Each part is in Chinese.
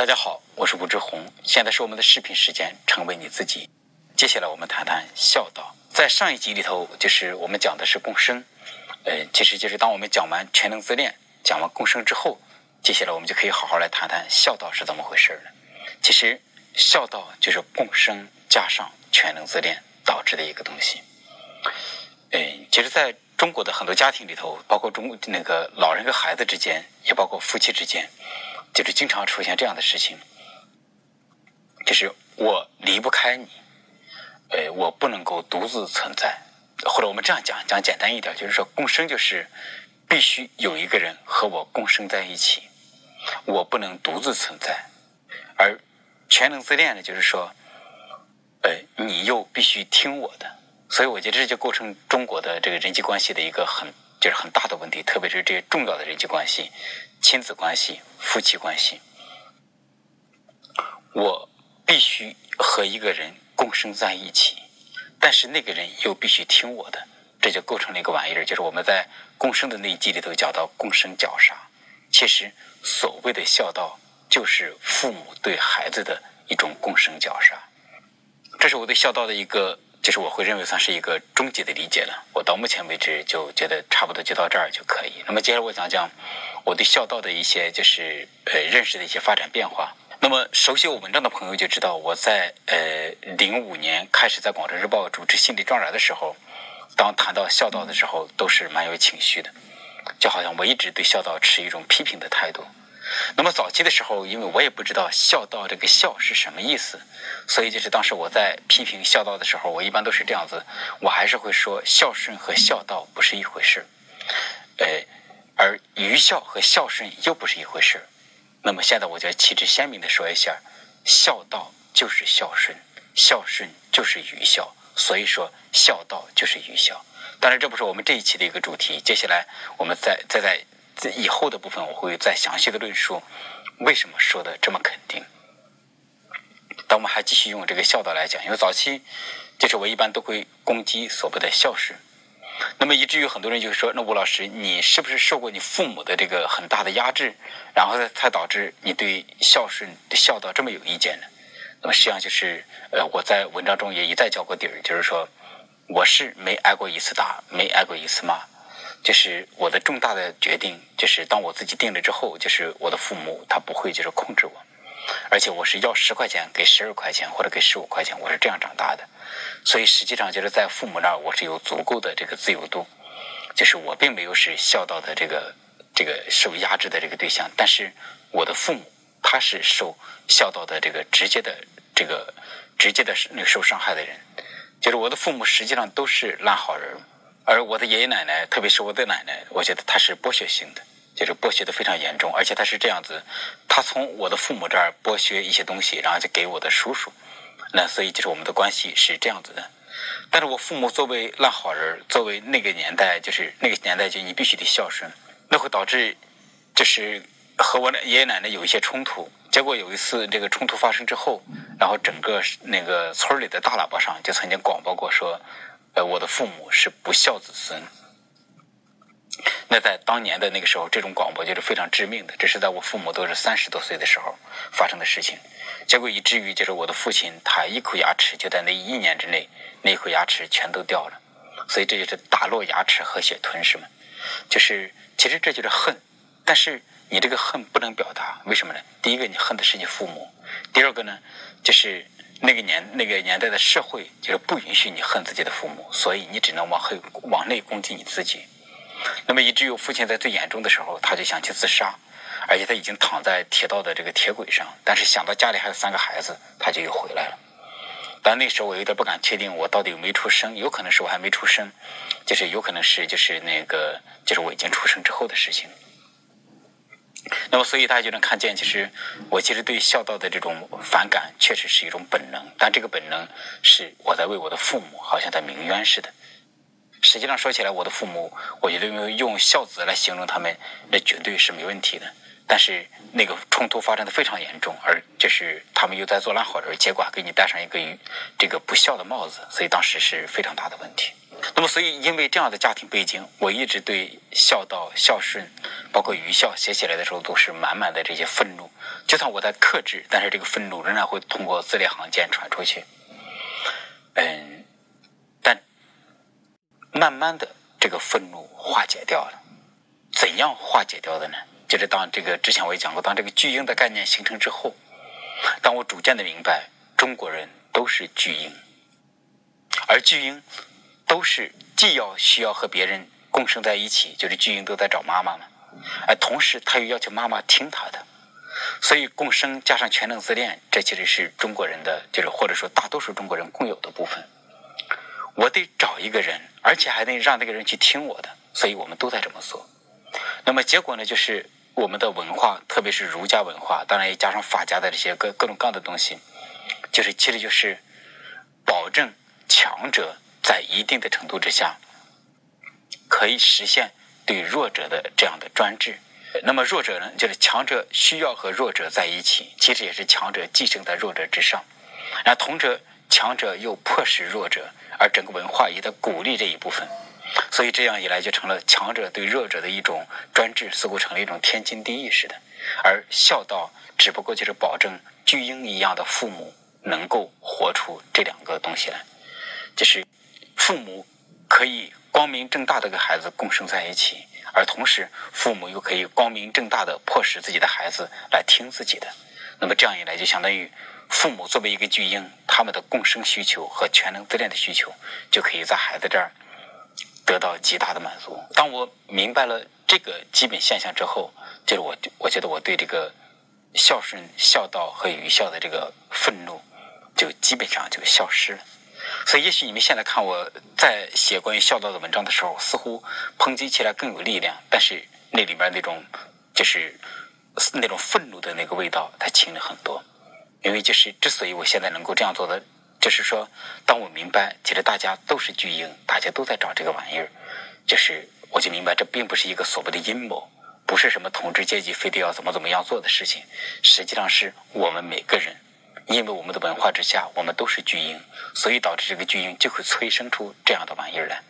大家好，我是吴志红，现在是我们的视频时间，成为你自己。接下来我们谈谈孝道。在上一集里头，就是我们讲的是共生，呃，其实就是当我们讲完全能自恋、讲完共生之后，接下来我们就可以好好来谈谈孝道是怎么回事了。其实孝道就是共生加上全能自恋导致的一个东西。嗯，其实在中国的很多家庭里头，包括中那个老人和孩子之间，也包括夫妻之间。就是经常出现这样的事情，就是我离不开你，呃，我不能够独自存在，或者我们这样讲讲简单一点，就是说共生就是必须有一个人和我共生在一起，我不能独自存在，而全能自恋呢，就是说，呃，你又必须听我的，所以我觉得这就构成中国的这个人际关系的一个很就是很大的问题，特别是这些重要的人际关系。亲子关系、夫妻关系，我必须和一个人共生在一起，但是那个人又必须听我的，这就构成了一个玩意儿，就是我们在共生的那一集里头讲到共生绞杀。其实所谓的孝道，就是父母对孩子的一种共生绞杀。这是我对孝道的一个。就是我会认为算是一个终极的理解了。我到目前为止就觉得差不多就到这儿就可以。那么接下来我讲讲我对孝道的一些就是呃认识的一些发展变化。那么熟悉我文章的朋友就知道，我在呃零五年开始在广州日报主持心理专栏的时候，当谈到孝道的时候，都是蛮有情绪的，就好像我一直对孝道持一种批评的态度。那么早期的时候，因为我也不知道“孝道”这个“孝”是什么意思，所以就是当时我在批评孝道的时候，我一般都是这样子，我还是会说孝顺和孝道不是一回事，呃，而愚孝和孝顺又不是一回事。那么现在我就旗帜鲜明的说一下，孝道就是孝顺，孝顺就是愚孝，所以说孝道就是愚孝。当然这不是我们这一期的一个主题，接下来我们再再在。以后的部分，我会再详细的论述为什么说的这么肯定。但我们还继续用这个孝道来讲，因为早期就是我一般都会攻击所谓的孝顺，那么以至于很多人就说：“那吴老师，你是不是受过你父母的这个很大的压制，然后才导致你对孝顺、孝道这么有意见呢？”那么实际上就是，呃，我在文章中也一再交过底儿，就是说我是没挨过一次打，没挨过一次骂。就是我的重大的决定，就是当我自己定了之后，就是我的父母他不会就是控制我，而且我是要十块钱给十二块钱或者给十五块钱，我是这样长大的，所以实际上就是在父母那儿我是有足够的这个自由度，就是我并没有是孝道的这个这个受压制的这个对象，但是我的父母他是受孝道的这个直接的这个直接的那个受伤害的人，就是我的父母实际上都是烂好人。而我的爷爷奶奶，特别是我的奶奶，我觉得她是剥削性的，就是剥削的非常严重，而且他是这样子，他从我的父母这儿剥削一些东西，然后就给我的叔叔，那所以就是我们的关系是这样子的。但是我父母作为烂好人，作为那个年代，就是那个年代就你必须得孝顺，那会导致就是和我爷爷奶奶有一些冲突。结果有一次这个冲突发生之后，然后整个那个村里的大喇叭上就曾经广播过说。呃，我的父母是不孝子孙。那在当年的那个时候，这种广播就是非常致命的。这是在我父母都是三十多岁的时候发生的事情。结果以至于就是我的父亲，他一口牙齿就在那一年之内，那一口牙齿全都掉了。所以这就是打落牙齿和血吞噬嘛。就是其实这就是恨，但是你这个恨不能表达，为什么呢？第一个，你恨的是你父母；第二个呢，就是。那个年那个年代的社会就是不允许你恨自己的父母，所以你只能往后往内攻击你自己。那么以至于父亲在最严重的时候，他就想去自杀，而且他已经躺在铁道的这个铁轨上，但是想到家里还有三个孩子，他就又回来了。但那时候我有点不敢确定我到底有没有出生，有可能是我还没出生，就是有可能是就是那个就是我已经出生之后的事情。那么，所以大家就能看见，其实我其实对孝道的这种反感，确实是一种本能。但这个本能是我在为我的父母，好像在鸣冤似的。实际上说起来，我的父母，我觉得用用孝子来形容他们，那绝对是没问题的。但是那个冲突发展的非常严重，而就是他们又在做烂好人，结果还给你戴上一个这个不孝的帽子，所以当时是非常大的问题。那么，所以因为这样的家庭背景，我一直对孝道、孝顺包括愚孝写起来的时候，都是满满的这些愤怒。就算我在克制，但是这个愤怒仍然会通过字里行间传出去。嗯，慢慢的这个愤怒化解掉了。怎样化解掉的呢？就是当这个之前我也讲过，当这个巨婴的概念形成之后，当我逐渐的明白，中国人都是巨婴，而巨婴都是既要需要和别人共生在一起，就是巨婴都在找妈妈嘛，而同时他又要求妈妈听他的。所以，共生加上全能自恋，这其实是中国人的，就是或者说大多数中国人共有的部分。我得找一个人，而且还得让那个人去听我的，所以我们都在这么做。那么结果呢，就是我们的文化，特别是儒家文化，当然也加上法家的这些各各种各样的东西，就是其实就是保证强者在一定的程度之下，可以实现对弱者的这样的专制。那么弱者呢，就是强者需要和弱者在一起，其实也是强者寄生在弱者之上，然后同者强者又迫使弱者，而整个文化也在鼓励这一部分，所以这样一来就成了强者对弱者的一种专制，似乎成了一种天经地义似的。而孝道只不过就是保证巨婴一样的父母能够活出这两个东西来，就是父母可以光明正大的跟孩子共生在一起。而同时，父母又可以光明正大的迫使自己的孩子来听自己的。那么这样一来，就相当于父母作为一个巨婴，他们的共生需求和全能自恋的需求，就可以在孩子这儿得到极大的满足。当我明白了这个基本现象之后，就是我我觉得我对这个孝顺、孝道和愚孝的这个愤怒，就基本上就消失了。所以，也许你们现在看我在写关于孝道的文章的时候，似乎抨击起来更有力量，但是那里面那种就是那种愤怒的那个味道，它轻了很多。因为就是之所以我现在能够这样做的，就是说，当我明白其实大家都是巨婴，大家都在找这个玩意儿，就是我就明白这并不是一个所谓的阴谋，不是什么统治阶级非得要怎么怎么样做的事情，实际上是我们每个人。因为我们的文化之下，我们都是巨婴，所以导致这个巨婴就会催生出这样的玩意儿来。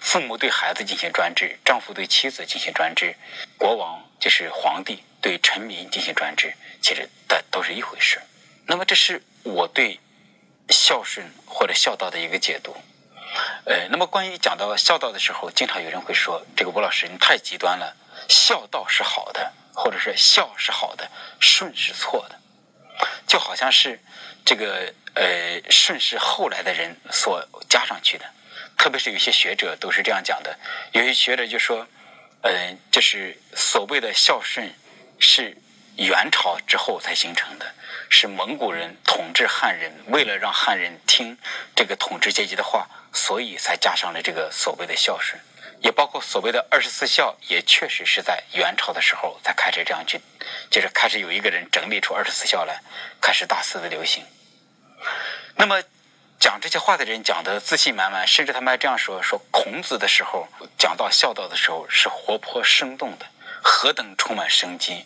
父母对孩子进行专制，丈夫对妻子进行专制，国王就是皇帝对臣民进行专制，其实的都是一回事。那么，这是我对孝顺或者孝道的一个解读。呃，那么关于讲到孝道的时候，经常有人会说：“这个吴老师你太极端了，孝道是好的，或者是孝是好的，顺是错的。”就好像是这个呃顺是后来的人所加上去的，特别是有些学者都是这样讲的。有些学者就说，呃，就是所谓的孝顺是元朝之后才形成的，是蒙古人统治汉人，为了让汉人听这个统治阶级的话，所以才加上了这个所谓的孝顺。也包括所谓的二十四孝，也确实是在元朝的时候才开始这样去，就是开始有一个人整理出二十四孝来，开始大肆的流行。那么讲这些话的人讲的自信满满，甚至他们还这样说：说孔子的时候讲到孝道的时候是活泼生动的，何等充满生机；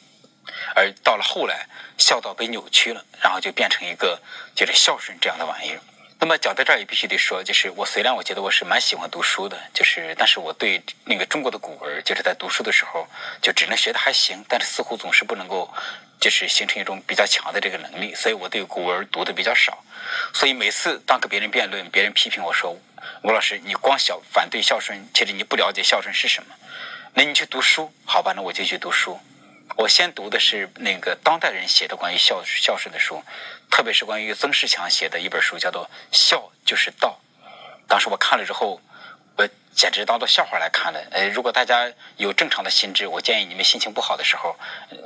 而到了后来，孝道被扭曲了，然后就变成一个就是孝顺这样的玩意儿。那么讲到这儿也必须得说，就是我虽然我觉得我是蛮喜欢读书的，就是但是我对那个中国的古文，就是在读书的时候就只能学的还行，但是似乎总是不能够就是形成一种比较强的这个能力，所以我对古文读的比较少。所以每次当跟别人辩论，别人批评我说吴老师你光孝反对孝顺，其实你不了解孝顺是什么，那你去读书好吧？那我就去读书。我先读的是那个当代人写的关于孝孝顺的书，特别是关于曾仕强写的一本书，叫做《孝就是道》。当时我看了之后，我简直当做笑话来看了。呃，如果大家有正常的心智，我建议你们心情不好的时候，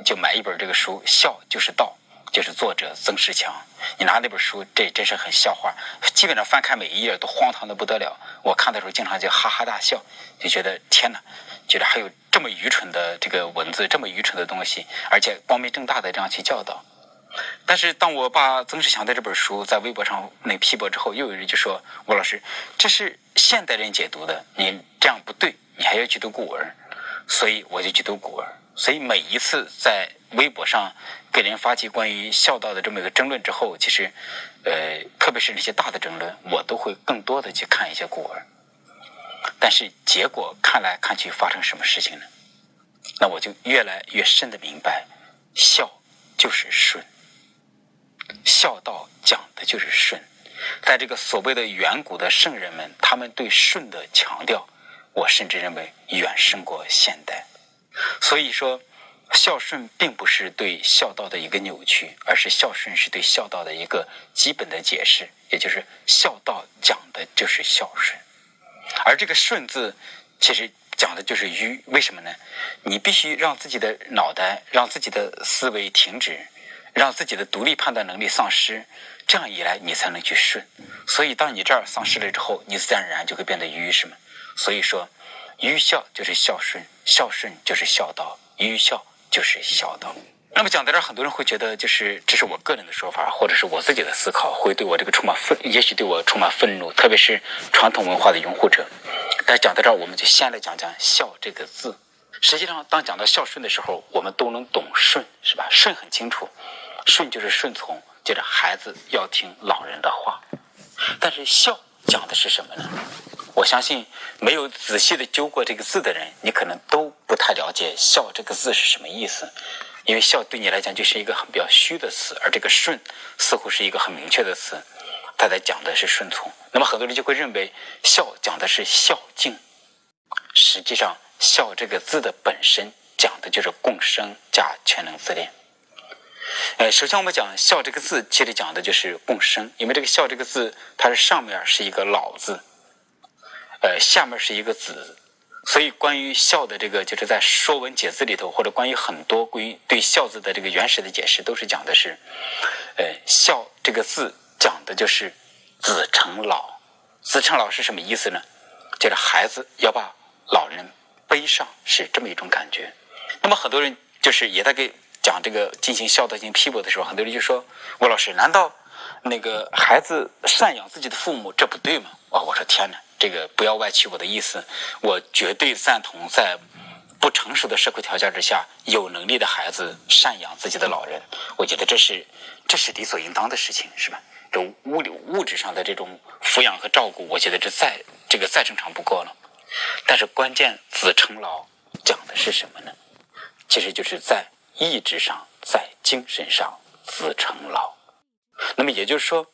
就买一本这个书，《孝就是道》，就是作者曾仕强。你拿那本书，这真是很笑话，基本上翻开每一页都荒唐的不得了。我看的时候经常就哈哈大笑，就觉得天哪！觉得还有这么愚蠢的这个文字，这么愚蠢的东西，而且光明正大的这样去教导。但是当我把曾仕强的这本书在微博上那批驳之后，又有人就说：“吴老师，这是现代人解读的，你这样不对，你还要去读古文。”所以我就去读古文。所以每一次在微博上给人发起关于孝道的这么一个争论之后，其实，呃，特别是那些大的争论，我都会更多的去看一些古文。但是结果看来看去发生什么事情呢？那我就越来越深的明白，孝就是顺，孝道讲的就是顺。在这个所谓的远古的圣人们，他们对顺的强调，我甚至认为远胜过现代。所以说，孝顺并不是对孝道的一个扭曲，而是孝顺是对孝道的一个基本的解释，也就是孝道讲的就是孝顺。而这个顺字，其实讲的就是愚。为什么呢？你必须让自己的脑袋、让自己的思维停止，让自己的独立判断能力丧失。这样一来，你才能去顺。所以，当你这儿丧失了之后，你自然而然就会变得愚，是吗？所以说，愚孝就是孝顺，孝顺就是孝道，愚孝就是孝道。那么讲到这儿，很多人会觉得，就是这是我个人的说法，或者是我自己的思考，会对我这个充满愤，也许对我充满愤怒，特别是传统文化的拥护者。但讲到这儿，我们就先来讲讲“孝”这个字。实际上，当讲到孝顺的时候，我们都能懂顺，是吧？顺很清楚，顺就是顺从。接着，孩子要听老人的话，但是孝讲的是什么呢？我相信没有仔细的揪过这个字的人，你可能都不太了解孝这个字是什么意思。因为孝对你来讲就是一个很比较虚的词，而这个顺似乎是一个很明确的词，它在讲的是顺从。那么很多人就会认为孝讲的是孝敬，实际上孝这个字的本身讲的就是共生加全能自恋。呃，首先我们讲“孝”这个字，其实讲的就是共生，因为这个“孝”这个字，它是上面是一个“老”字，呃，下面是一个“子”，所以关于“孝”的这个，就是在《说文解字》里头，或者关于很多关于对“孝”字的这个原始的解释，都是讲的是，呃，“孝”这个字讲的就是子承老，子承老是什么意思呢？就是孩子要把老人背上，是这么一种感觉。那么很多人就是也在给。讲这个进行孝道进行批驳的时候，很多人就说：“吴老师，难道那个孩子赡养自己的父母这不对吗？”啊，我说天哪，这个不要歪曲我的意思，我绝对赞同在不成熟的社会条件之下，有能力的孩子赡养自己的老人，我觉得这是这是理所应当的事情，是吧？这物理物质上的这种抚养和照顾，我觉得这再这个再正常不过了。但是关键子承老讲的是什么呢？其实就是在。意志上，在精神上，子承老。那么也就是说，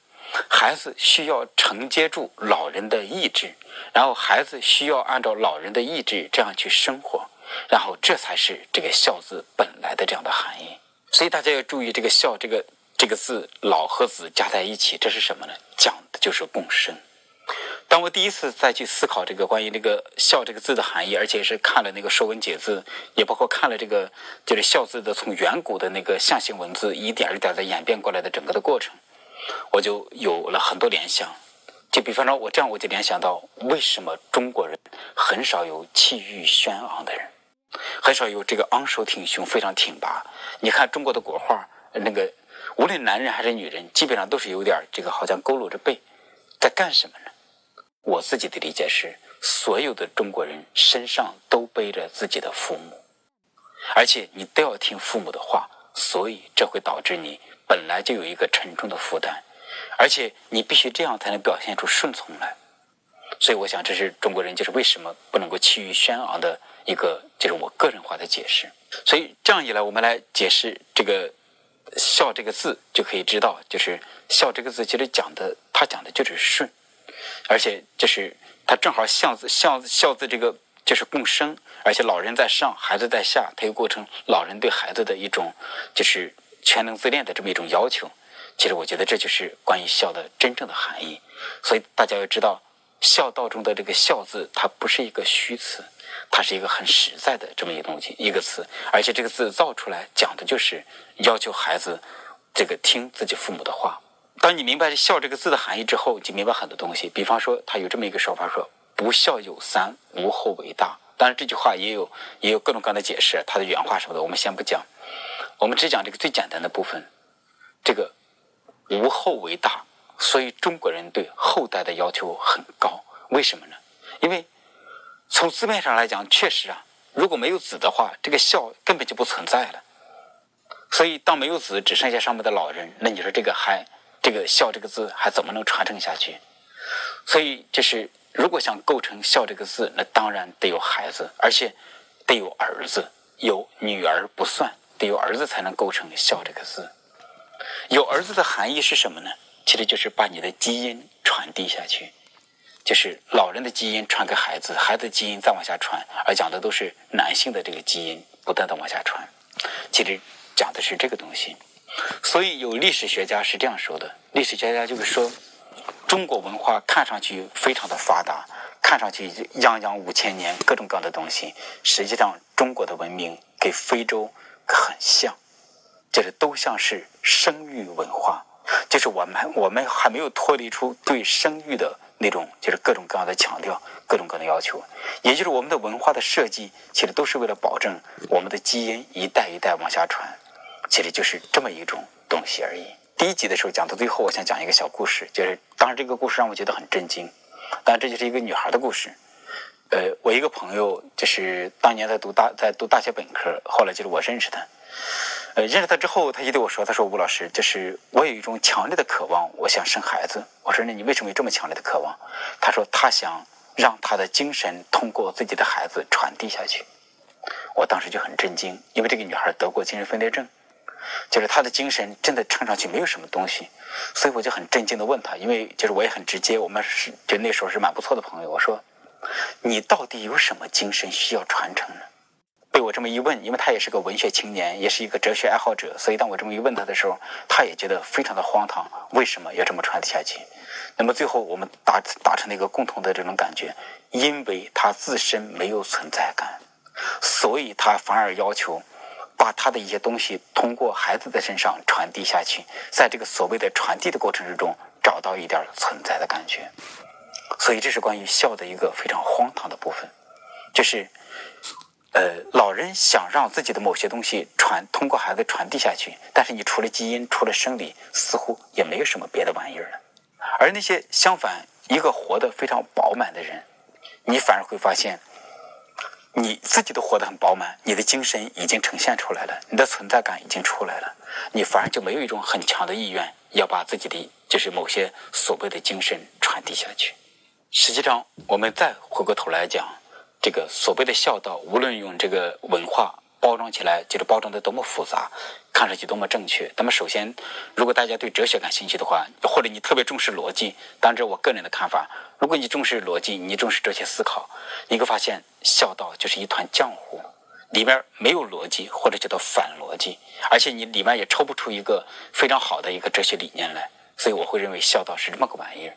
孩子需要承接住老人的意志，然后孩子需要按照老人的意志这样去生活，然后这才是这个孝字本来的这样的含义。所以大家要注意，这个孝这个这个字，老和子加在一起，这是什么呢？讲的就是共生。当我第一次再去思考这个关于这个“孝”这个字的含义，而且是看了那个《说文解字》，也包括看了这个就是“孝”字的从远古的那个象形文字一点一点的演变过来的整个的过程，我就有了很多联想。就比方说，我这样我就联想到，为什么中国人很少有气宇轩昂的人，很少有这个昂首挺胸、非常挺拔。你看中国的国画，那个无论男人还是女人，基本上都是有点这个好像佝偻着背，在干什么呢？我自己的理解是，所有的中国人身上都背着自己的父母，而且你都要听父母的话，所以这会导致你本来就有一个沉重的负担，而且你必须这样才能表现出顺从来。所以，我想这是中国人就是为什么不能够气宇轩昂的一个，就是我个人化的解释。所以这样一来，我们来解释这个“孝”这个字，就可以知道，就是“孝”这个字其实讲的，它讲的就是顺。而且就是他正好孝字孝孝字这个就是共生，而且老人在上，孩子在下，它又构成老人对孩子的一种就是全能自恋的这么一种要求。其实我觉得这就是关于孝的真正的含义。所以大家要知道，孝道中的这个孝字，它不是一个虚词，它是一个很实在的这么一个东西一个词。而且这个字造出来讲的就是要求孩子这个听自己父母的话。当你明白“孝”这个字的含义之后，你就明白很多东西。比方说，他有这么一个说法，说“不孝有三，无后为大”。当然，这句话也有也有各种各样的解释，它的原话什么的，我们先不讲。我们只讲这个最简单的部分。这个“无后为大”，所以中国人对后代的要求很高。为什么呢？因为从字面上来讲，确实啊，如果没有子的话，这个孝根本就不存在了。所以，当没有子，只剩下上面的老人，那你说这个还？这个“孝”这个字还怎么能传承下去？所以，就是如果想构成“孝”这个字，那当然得有孩子，而且得有儿子。有女儿不算，得有儿子才能构成“孝”这个字。有儿子的含义是什么呢？其实就是把你的基因传递下去，就是老人的基因传给孩子，孩子的基因再往下传，而讲的都是男性的这个基因不断的往下传。其实讲的是这个东西。所以有历史学家是这样说的：历史学家就是说，中国文化看上去非常的发达，看上去泱泱五千年，各种各样的东西，实际上中国的文明给非洲很像，就是都像是生育文化，就是我们我们还没有脱离出对生育的那种就是各种各样的强调，各种各样的要求，也就是我们的文化的设计，其实都是为了保证我们的基因一代一代往下传。其实就是这么一种东西而已。第一集的时候讲到最后，我想讲一个小故事，就是当时这个故事让我觉得很震惊。当然，这就是一个女孩的故事。呃，我一个朋友就是当年在读大在读大学本科，后来就是我认识他。呃，认识他之后，他就对我说：“他说吴老师，就是我有一种强烈的渴望，我想生孩子。”我说：“那你为什么有这么强烈的渴望？”他说：“他想让他的精神通过自己的孩子传递下去。”我当时就很震惊，因为这个女孩得过精神分裂症。就是她的精神真的看上去没有什么东西，所以我就很震惊的问他，因为就是我也很直接，我们是就那时候是蛮不错的朋友。我说，你到底有什么精神需要传承呢？被我这么一问，因为他也是个文学青年，也是一个哲学爱好者，所以当我这么一问他的时候，他也觉得非常的荒唐，为什么要这么传递下去？那么最后我们达达成了一个共同的这种感觉，因为他自身没有存在感，所以他反而要求。把他的一些东西通过孩子的身上传递下去，在这个所谓的传递的过程之中，找到一点存在的感觉。所以这是关于孝的一个非常荒唐的部分，就是，呃，老人想让自己的某些东西传通过孩子传递下去，但是你除了基因，除了生理，似乎也没有什么别的玩意儿了。而那些相反，一个活得非常饱满的人，你反而会发现。你自己都活得很饱满，你的精神已经呈现出来了，你的存在感已经出来了，你反而就没有一种很强的意愿要把自己的就是某些所谓的精神传递下去。实际上，我们再回过头来讲，这个所谓的孝道，无论用这个文化。包装起来就是包装的多么复杂，看上去多么正确。那么首先，如果大家对哲学感兴趣的话，或者你特别重视逻辑，当然我个人的看法。如果你重视逻辑，你重视哲学思考，你会发现孝道就是一团浆糊，里面没有逻辑或者叫做反逻辑，而且你里面也抽不出一个非常好的一个哲学理念来。所以我会认为孝道是这么个玩意儿。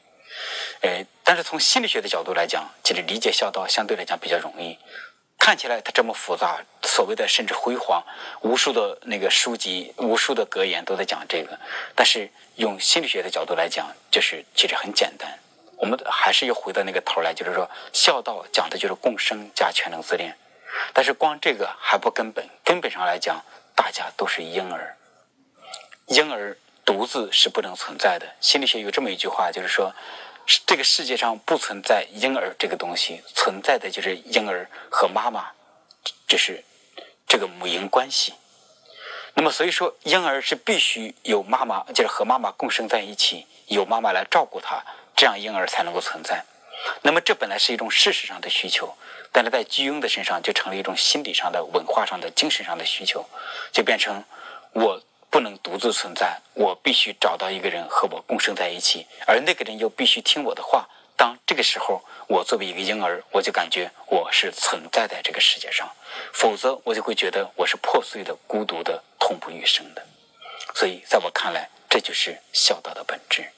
呃，但是从心理学的角度来讲，其实理解孝道相对来讲比较容易。看起来它这么复杂，所谓的甚至辉煌，无数的那个书籍、无数的格言都在讲这个。但是用心理学的角度来讲，就是其实很简单。我们还是要回到那个头来，就是说孝道讲的就是共生加全能自恋。但是光这个还不根本，根本上来讲，大家都是婴儿，婴儿独自是不能存在的。心理学有这么一句话，就是说。这个世界上不存在婴儿这个东西，存在的就是婴儿和妈妈，这是这个母婴关系。那么，所以说婴儿是必须有妈妈，就是和妈妈共生在一起，有妈妈来照顾他，这样婴儿才能够存在。那么，这本来是一种事实上的需求，但是在巨婴的身上就成了一种心理上的、文化上的、精神上的需求，就变成我。不能独自存在，我必须找到一个人和我共生在一起，而那个人又必须听我的话。当这个时候，我作为一个婴儿，我就感觉我是存在在这个世界上，否则我就会觉得我是破碎的、孤独的、痛不欲生的。所以，在我看来，这就是孝道的本质。